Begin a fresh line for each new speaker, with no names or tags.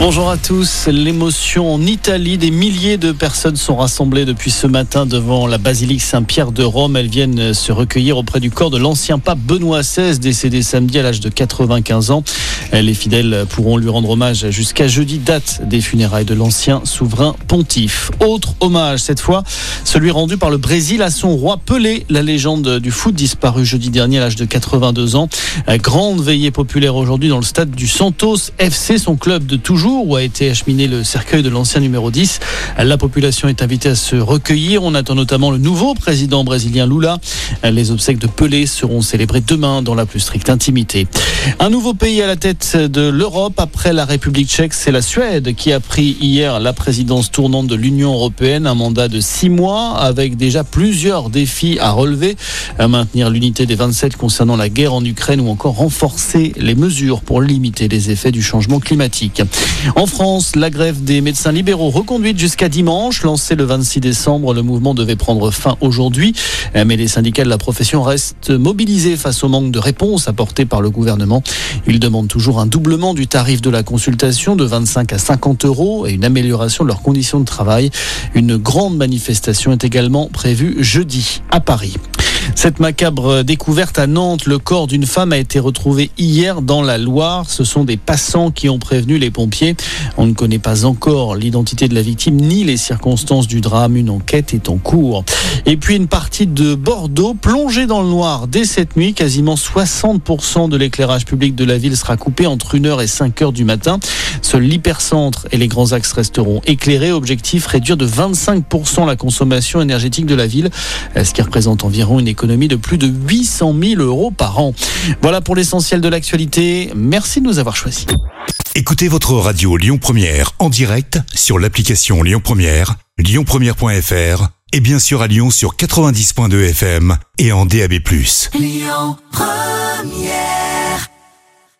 Bonjour à tous. L'émotion en Italie. Des milliers de personnes sont rassemblées depuis ce matin devant la basilique Saint-Pierre de Rome. Elles viennent se recueillir auprès du corps de l'ancien pape Benoît XVI, décédé samedi à l'âge de 95 ans. Les fidèles pourront lui rendre hommage jusqu'à jeudi, date des funérailles de l'ancien souverain pontife. Autre hommage, cette fois, celui rendu par le Brésil à son roi Pelé, la légende du foot disparu jeudi dernier à l'âge de 82 ans. Grande veillée populaire aujourd'hui dans le stade du Santos FC, son club de toujours où a été acheminé le cercueil de l'ancien numéro 10. La population est invitée à se recueillir. On attend notamment le nouveau président brésilien Lula. Les obsèques de Pelé seront célébrées demain dans la plus stricte intimité. Un nouveau pays à la tête de l'Europe après la République tchèque, c'est la Suède qui a pris hier la présidence tournante de l'Union européenne, un mandat de six mois avec déjà plusieurs défis à relever, à maintenir l'unité des 27 concernant la guerre en Ukraine ou encore renforcer les mesures pour limiter les effets du changement climatique. En France, la grève des médecins libéraux reconduite jusqu'à dimanche. Lancée le 26 décembre, le mouvement devait prendre fin aujourd'hui. Mais les syndicats de la profession restent mobilisés face au manque de réponses apportées par le gouvernement. Ils demandent toujours un doublement du tarif de la consultation de 25 à 50 euros et une amélioration de leurs conditions de travail. Une grande manifestation est également prévue jeudi à Paris. Cette macabre découverte à Nantes, le corps d'une femme a été retrouvé hier dans la Loire. Ce sont des passants qui ont prévenu les pompiers. On ne connaît pas encore l'identité de la victime ni les circonstances du drame. Une enquête est en cours. Et puis une partie de Bordeaux plongée dans le noir dès cette nuit. Quasiment 60% de l'éclairage public de la ville sera coupé entre 1h et 5h du matin. Seul l'hypercentre et les grands axes resteront éclairés. Objectif réduire de 25% la consommation énergétique de la ville, ce qui représente environ une économie de plus de 800 000 euros par an. Voilà pour l'essentiel de l'actualité. Merci de nous avoir choisis.
Écoutez votre radio Lyon Première en direct sur l'application Lyon Première, lyonpremière.fr et bien sûr à Lyon sur 90.2 FM et en DAB+. Lyon Première